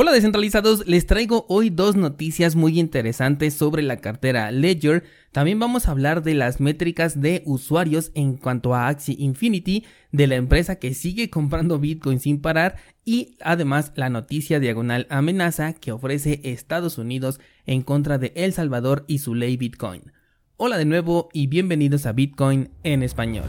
Hola descentralizados, les traigo hoy dos noticias muy interesantes sobre la cartera Ledger. También vamos a hablar de las métricas de usuarios en cuanto a Axie Infinity, de la empresa que sigue comprando Bitcoin sin parar y además la noticia diagonal amenaza que ofrece Estados Unidos en contra de El Salvador y su ley Bitcoin. Hola de nuevo y bienvenidos a Bitcoin en español.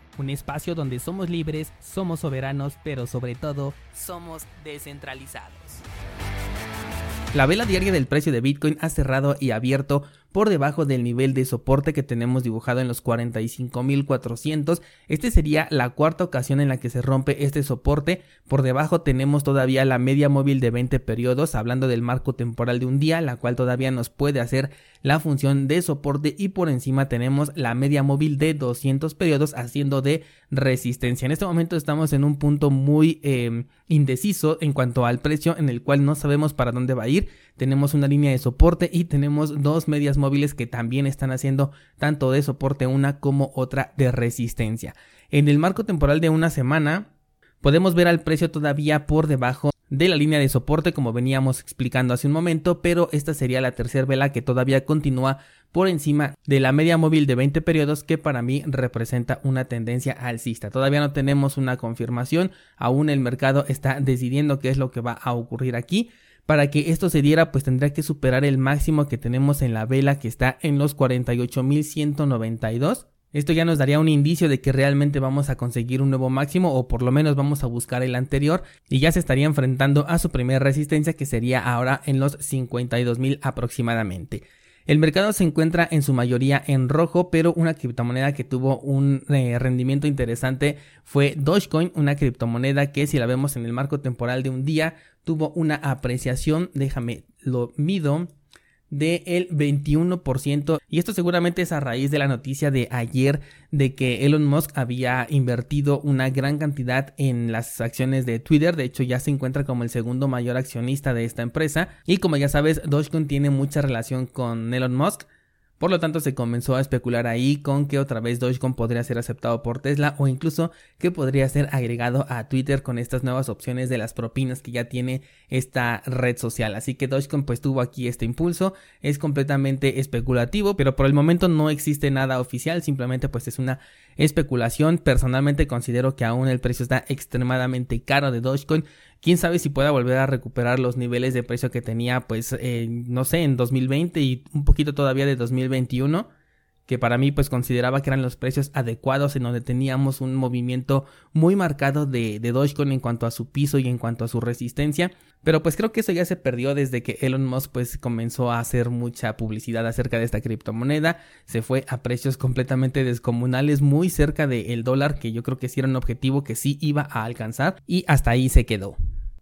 un espacio donde somos libres, somos soberanos, pero sobre todo somos descentralizados. La vela diaria del precio de Bitcoin ha cerrado y abierto por debajo del nivel de soporte que tenemos dibujado en los 45.400. Este sería la cuarta ocasión en la que se rompe este soporte. Por debajo tenemos todavía la media móvil de 20 periodos, hablando del marco temporal de un día, la cual todavía nos puede hacer la función de soporte y por encima tenemos la media móvil de 200 periodos haciendo de resistencia. En este momento estamos en un punto muy em, indeciso en cuanto al precio en el cual no sabemos para dónde va a ir. Tenemos una línea de soporte y tenemos dos medias móviles que también están haciendo tanto de soporte una como otra de resistencia. En el marco temporal de una semana podemos ver al precio todavía por debajo de la línea de soporte como veníamos explicando hace un momento, pero esta sería la tercera vela que todavía continúa por encima de la media móvil de 20 periodos que para mí representa una tendencia alcista. Todavía no tenemos una confirmación, aún el mercado está decidiendo qué es lo que va a ocurrir aquí. Para que esto se diera, pues tendría que superar el máximo que tenemos en la vela que está en los 48.192. Esto ya nos daría un indicio de que realmente vamos a conseguir un nuevo máximo o por lo menos vamos a buscar el anterior y ya se estaría enfrentando a su primera resistencia que sería ahora en los 52.000 aproximadamente. El mercado se encuentra en su mayoría en rojo, pero una criptomoneda que tuvo un eh, rendimiento interesante fue Dogecoin, una criptomoneda que si la vemos en el marco temporal de un día tuvo una apreciación, déjame lo mido, del 21% y esto seguramente es a raíz de la noticia de ayer de que Elon Musk había invertido una gran cantidad en las acciones de Twitter, de hecho ya se encuentra como el segundo mayor accionista de esta empresa. Y como ya sabes Dogecoin tiene mucha relación con Elon Musk por lo tanto, se comenzó a especular ahí con que otra vez Dogecoin podría ser aceptado por Tesla o incluso que podría ser agregado a Twitter con estas nuevas opciones de las propinas que ya tiene esta red social. Así que Dogecoin pues tuvo aquí este impulso, es completamente especulativo, pero por el momento no existe nada oficial, simplemente pues es una especulación. Personalmente considero que aún el precio está extremadamente caro de Dogecoin quién sabe si pueda volver a recuperar los niveles de precio que tenía, pues, no sé, en 2020 y un poquito todavía de 2021 que para mí pues consideraba que eran los precios adecuados en donde teníamos un movimiento muy marcado de, de Dogecoin en cuanto a su piso y en cuanto a su resistencia. Pero pues creo que eso ya se perdió desde que Elon Musk pues comenzó a hacer mucha publicidad acerca de esta criptomoneda. Se fue a precios completamente descomunales muy cerca del dólar que yo creo que sí era un objetivo que sí iba a alcanzar y hasta ahí se quedó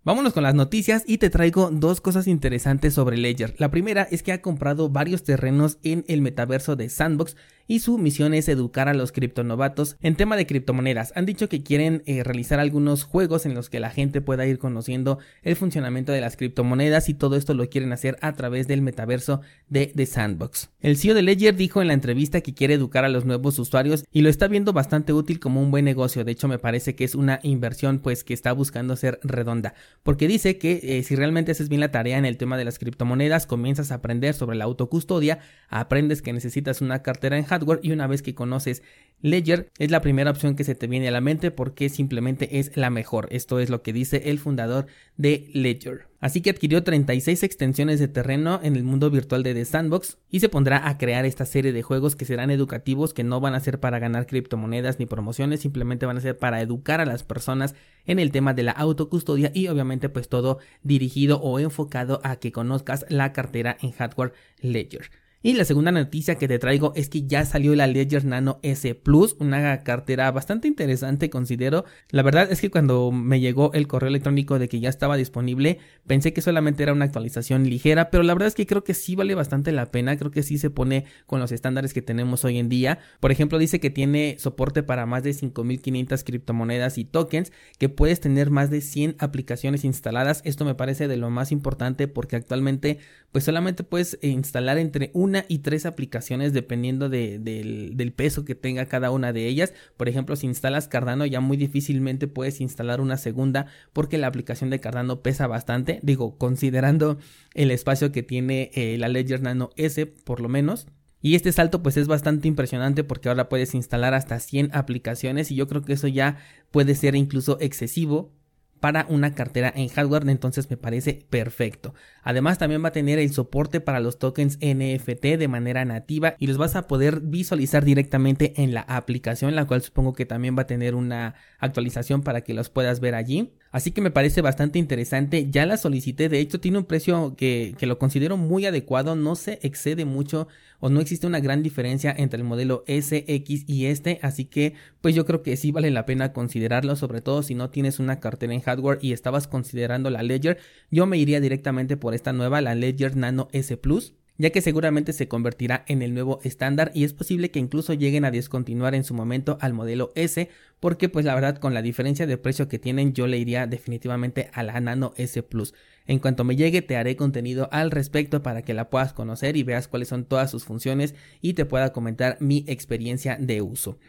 Vámonos con las noticias y te traigo dos cosas interesantes sobre Ledger. La primera es que ha comprado varios terrenos en el metaverso de Sandbox y su misión es educar a los criptonovatos en tema de criptomonedas. Han dicho que quieren eh, realizar algunos juegos en los que la gente pueda ir conociendo el funcionamiento de las criptomonedas y todo esto lo quieren hacer a través del metaverso de The Sandbox. El CEO de Ledger dijo en la entrevista que quiere educar a los nuevos usuarios y lo está viendo bastante útil como un buen negocio. De hecho, me parece que es una inversión pues que está buscando ser redonda, porque dice que eh, si realmente haces bien la tarea en el tema de las criptomonedas, comienzas a aprender sobre la autocustodia, aprendes que necesitas una cartera en y una vez que conoces Ledger es la primera opción que se te viene a la mente porque simplemente es la mejor. Esto es lo que dice el fundador de Ledger. Así que adquirió 36 extensiones de terreno en el mundo virtual de The Sandbox y se pondrá a crear esta serie de juegos que serán educativos, que no van a ser para ganar criptomonedas ni promociones, simplemente van a ser para educar a las personas en el tema de la autocustodia y obviamente pues todo dirigido o enfocado a que conozcas la cartera en hardware Ledger. Y la segunda noticia que te traigo es que ya salió la Ledger Nano S Plus, una cartera bastante interesante considero. La verdad es que cuando me llegó el correo electrónico de que ya estaba disponible, pensé que solamente era una actualización ligera, pero la verdad es que creo que sí vale bastante la pena, creo que sí se pone con los estándares que tenemos hoy en día. Por ejemplo, dice que tiene soporte para más de 5500 criptomonedas y tokens, que puedes tener más de 100 aplicaciones instaladas. Esto me parece de lo más importante porque actualmente pues solamente puedes instalar entre un una y tres aplicaciones dependiendo del, peso que tenga cada una de ellas. Por ejemplo, si instalas Cardano ya muy difícilmente puedes instalar una segunda porque la aplicación de Cardano pesa bastante. Digo, considerando el espacio que tiene eh, la Ledger Nano S por lo menos. Y este salto pues es bastante impresionante porque ahora puedes instalar hasta 100 aplicaciones y yo creo que eso ya puede ser incluso excesivo para una cartera en hardware, entonces me parece perfecto. Además también va a tener el soporte para los tokens NFT de manera nativa y los vas a poder visualizar directamente en la aplicación, la cual supongo que también va a tener una actualización para que los puedas ver allí. Así que me parece bastante interesante. Ya la solicité. De hecho, tiene un precio que, que, lo considero muy adecuado. No se excede mucho o no existe una gran diferencia entre el modelo SX y este. Así que, pues yo creo que sí vale la pena considerarlo. Sobre todo si no tienes una cartera en hardware y estabas considerando la Ledger. Yo me iría directamente por esta nueva, la Ledger Nano S Plus ya que seguramente se convertirá en el nuevo estándar y es posible que incluso lleguen a descontinuar en su momento al modelo S, porque pues la verdad con la diferencia de precio que tienen yo le iría definitivamente a la Nano S Plus. En cuanto me llegue te haré contenido al respecto para que la puedas conocer y veas cuáles son todas sus funciones y te pueda comentar mi experiencia de uso.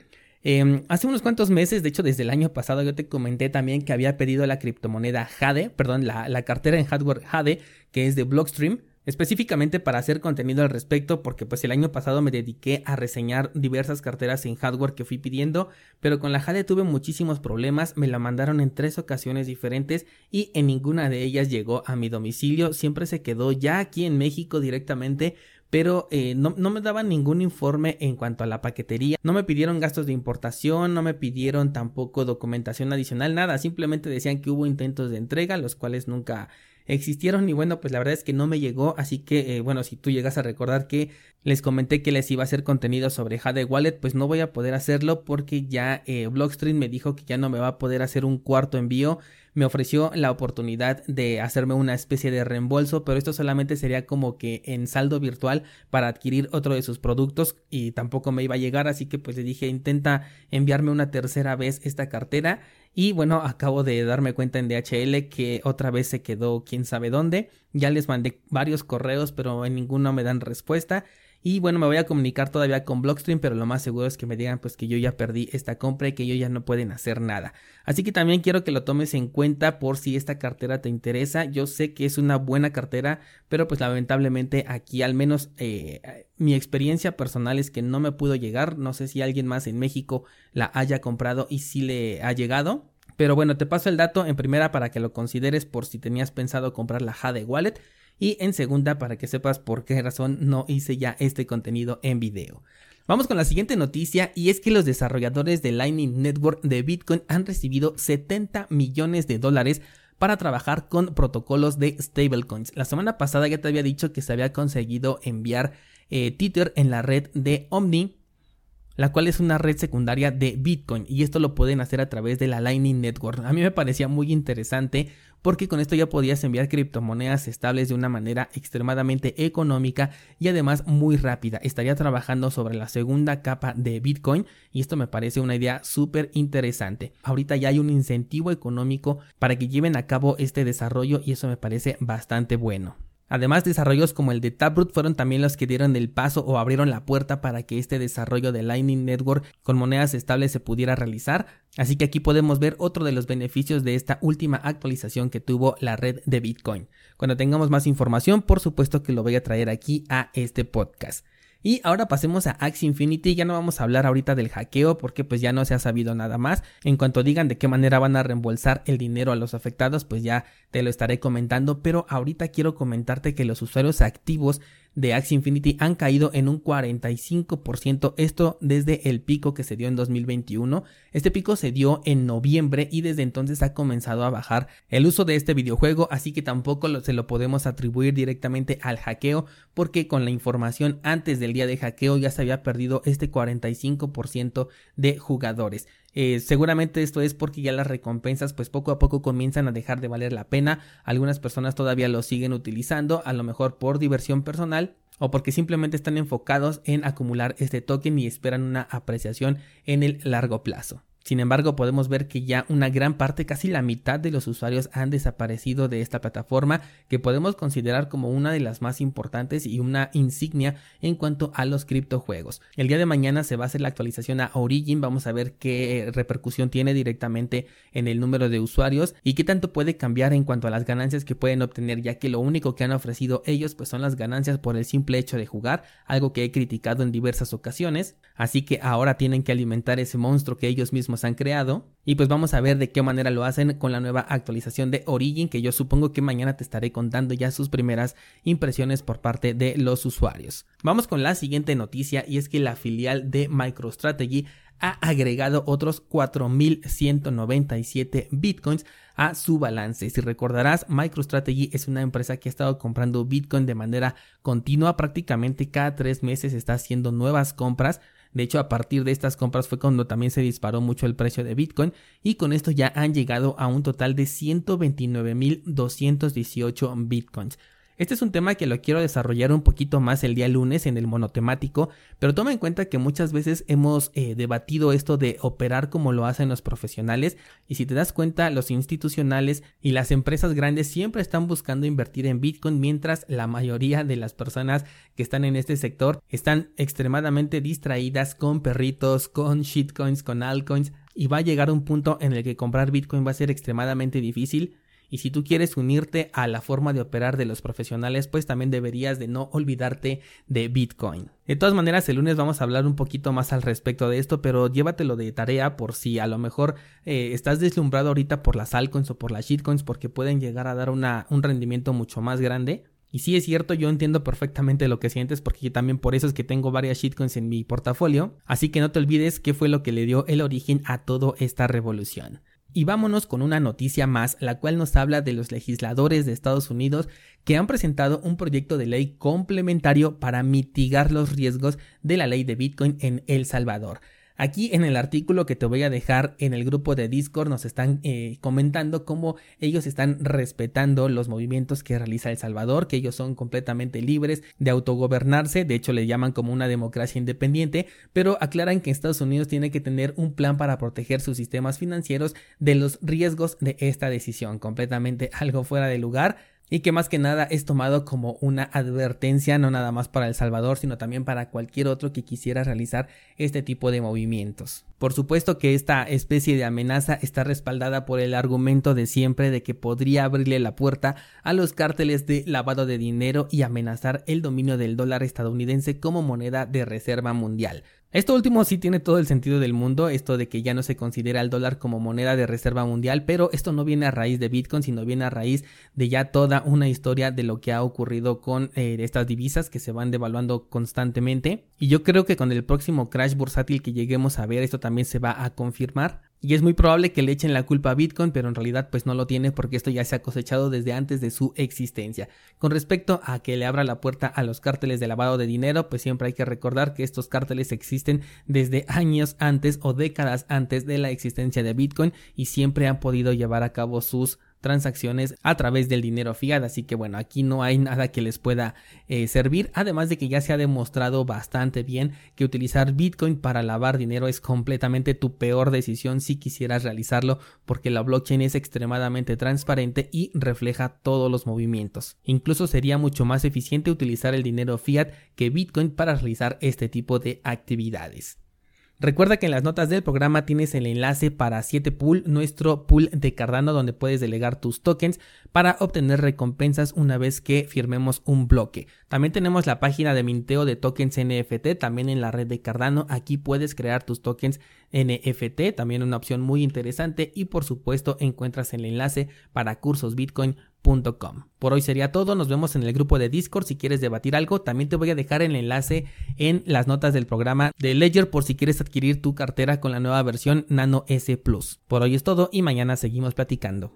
Em, hace unos cuantos meses, de hecho desde el año pasado, yo te comenté también que había pedido la criptomoneda Jade, perdón, la, la cartera en hardware Jade, que es de Blockstream, específicamente para hacer contenido al respecto porque pues el año pasado me dediqué a reseñar diversas carteras en hardware que fui pidiendo pero con la Jade tuve muchísimos problemas me la mandaron en tres ocasiones diferentes y en ninguna de ellas llegó a mi domicilio siempre se quedó ya aquí en México directamente pero eh, no, no, me daban ningún informe en cuanto a la paquetería, no me pidieron gastos de importación, no me pidieron tampoco documentación adicional, nada, simplemente decían que hubo intentos de entrega, los cuales nunca existieron y bueno, pues la verdad es que no me llegó, así que eh, bueno, si tú llegas a recordar que les comenté que les iba a hacer contenido sobre Jade Wallet, pues no voy a poder hacerlo porque ya eh, Blockstream me dijo que ya no me va a poder hacer un cuarto envío. Me ofreció la oportunidad de hacerme una especie de reembolso, pero esto solamente sería como que en saldo virtual para adquirir otro de sus productos y tampoco me iba a llegar, así que pues le dije intenta enviarme una tercera vez esta cartera y bueno, acabo de darme cuenta en DHL que otra vez se quedó quién sabe dónde. Ya les mandé varios correos, pero en ninguno me dan respuesta. Y bueno, me voy a comunicar todavía con Blockstream, pero lo más seguro es que me digan pues que yo ya perdí esta compra y que ellos ya no pueden hacer nada. Así que también quiero que lo tomes en cuenta por si esta cartera te interesa. Yo sé que es una buena cartera, pero pues lamentablemente aquí al menos eh, mi experiencia personal es que no me pudo llegar. No sé si alguien más en México la haya comprado y si le ha llegado. Pero bueno, te paso el dato en primera para que lo consideres por si tenías pensado comprar la Jade Wallet y en segunda para que sepas por qué razón no hice ya este contenido en video. Vamos con la siguiente noticia y es que los desarrolladores de Lightning Network de Bitcoin han recibido 70 millones de dólares para trabajar con protocolos de stablecoins. La semana pasada ya te había dicho que se había conseguido enviar eh, Tether en la red de Omni la cual es una red secundaria de Bitcoin y esto lo pueden hacer a través de la Lightning Network. A mí me parecía muy interesante porque con esto ya podías enviar criptomonedas estables de una manera extremadamente económica y además muy rápida. Estaría trabajando sobre la segunda capa de Bitcoin y esto me parece una idea súper interesante. Ahorita ya hay un incentivo económico para que lleven a cabo este desarrollo y eso me parece bastante bueno. Además, desarrollos como el de Taproot fueron también los que dieron el paso o abrieron la puerta para que este desarrollo de Lightning Network con monedas estables se pudiera realizar. Así que aquí podemos ver otro de los beneficios de esta última actualización que tuvo la red de Bitcoin. Cuando tengamos más información, por supuesto que lo voy a traer aquí a este podcast. Y ahora pasemos a Axie Infinity, ya no vamos a hablar ahorita del hackeo porque pues ya no se ha sabido nada más. En cuanto digan de qué manera van a reembolsar el dinero a los afectados, pues ya te lo estaré comentando, pero ahorita quiero comentarte que los usuarios activos de Axie Infinity han caído en un 45%, esto desde el pico que se dio en 2021. Este pico se dio en noviembre y desde entonces ha comenzado a bajar el uso de este videojuego, así que tampoco se lo podemos atribuir directamente al hackeo, porque con la información antes del día de hackeo ya se había perdido este 45% de jugadores. Eh, seguramente esto es porque ya las recompensas pues poco a poco comienzan a dejar de valer la pena. Algunas personas todavía lo siguen utilizando, a lo mejor por diversión personal o porque simplemente están enfocados en acumular este token y esperan una apreciación en el largo plazo. Sin embargo, podemos ver que ya una gran parte, casi la mitad de los usuarios han desaparecido de esta plataforma que podemos considerar como una de las más importantes y una insignia en cuanto a los criptojuegos. El día de mañana se va a hacer la actualización a Origin, vamos a ver qué repercusión tiene directamente en el número de usuarios y qué tanto puede cambiar en cuanto a las ganancias que pueden obtener, ya que lo único que han ofrecido ellos pues son las ganancias por el simple hecho de jugar, algo que he criticado en diversas ocasiones, así que ahora tienen que alimentar ese monstruo que ellos mismos han creado. Y pues vamos a ver de qué manera lo hacen con la nueva actualización de Origin, que yo supongo que mañana te estaré contando ya sus primeras impresiones por parte de los usuarios. Vamos con la siguiente noticia y es que la filial de MicroStrategy ha agregado otros 4.197 bitcoins a su balance. Si recordarás, MicroStrategy es una empresa que ha estado comprando bitcoin de manera continua, prácticamente cada tres meses está haciendo nuevas compras de hecho, a partir de estas compras fue cuando también se disparó mucho el precio de Bitcoin y con esto ya han llegado a un total de 129.218 Bitcoins. Este es un tema que lo quiero desarrollar un poquito más el día lunes en el monotemático, pero toma en cuenta que muchas veces hemos eh, debatido esto de operar como lo hacen los profesionales y si te das cuenta los institucionales y las empresas grandes siempre están buscando invertir en Bitcoin mientras la mayoría de las personas que están en este sector están extremadamente distraídas con perritos, con shitcoins, con altcoins y va a llegar un punto en el que comprar Bitcoin va a ser extremadamente difícil y si tú quieres unirte a la forma de operar de los profesionales, pues también deberías de no olvidarte de Bitcoin. De todas maneras, el lunes vamos a hablar un poquito más al respecto de esto, pero llévatelo de tarea por si a lo mejor eh, estás deslumbrado ahorita por las altcoins o por las shitcoins porque pueden llegar a dar una, un rendimiento mucho más grande. Y sí es cierto, yo entiendo perfectamente lo que sientes porque también por eso es que tengo varias shitcoins en mi portafolio. Así que no te olvides qué fue lo que le dio el origen a toda esta revolución. Y vámonos con una noticia más, la cual nos habla de los legisladores de Estados Unidos que han presentado un proyecto de ley complementario para mitigar los riesgos de la ley de Bitcoin en El Salvador. Aquí en el artículo que te voy a dejar en el grupo de Discord nos están eh, comentando cómo ellos están respetando los movimientos que realiza El Salvador, que ellos son completamente libres de autogobernarse, de hecho le llaman como una democracia independiente, pero aclaran que Estados Unidos tiene que tener un plan para proteger sus sistemas financieros de los riesgos de esta decisión, completamente algo fuera de lugar y que más que nada es tomado como una advertencia no nada más para El Salvador, sino también para cualquier otro que quisiera realizar este tipo de movimientos. Por supuesto que esta especie de amenaza está respaldada por el argumento de siempre de que podría abrirle la puerta a los cárteles de lavado de dinero y amenazar el dominio del dólar estadounidense como moneda de reserva mundial. Esto último sí tiene todo el sentido del mundo, esto de que ya no se considera el dólar como moneda de reserva mundial, pero esto no viene a raíz de Bitcoin, sino viene a raíz de ya toda una historia de lo que ha ocurrido con eh, estas divisas que se van devaluando constantemente. Y yo creo que con el próximo crash bursátil que lleguemos a ver, esto también se va a confirmar. Y es muy probable que le echen la culpa a Bitcoin, pero en realidad pues no lo tiene porque esto ya se ha cosechado desde antes de su existencia. Con respecto a que le abra la puerta a los cárteles de lavado de dinero, pues siempre hay que recordar que estos cárteles existen desde años antes o décadas antes de la existencia de Bitcoin y siempre han podido llevar a cabo sus transacciones a través del dinero fiat. Así que bueno, aquí no hay nada que les pueda eh, servir. Además de que ya se ha demostrado bastante bien que utilizar Bitcoin para lavar dinero es completamente tu peor decisión si quisieras realizarlo porque la blockchain es extremadamente transparente y refleja todos los movimientos. Incluso sería mucho más eficiente utilizar el dinero fiat que Bitcoin para realizar este tipo de actividades. Recuerda que en las notas del programa tienes el enlace para 7pool, nuestro pool de Cardano donde puedes delegar tus tokens para obtener recompensas una vez que firmemos un bloque. También tenemos la página de minteo de tokens NFT también en la red de Cardano. Aquí puedes crear tus tokens NFT, también una opción muy interesante y por supuesto encuentras el enlace para Por hoy sería todo, nos vemos en el grupo de Discord si quieres debatir algo, también te voy a dejar el enlace en las notas del programa de Ledger por si quieres adquirir tu cartera con la nueva versión Nano S Plus. Por hoy es todo y mañana seguimos platicando.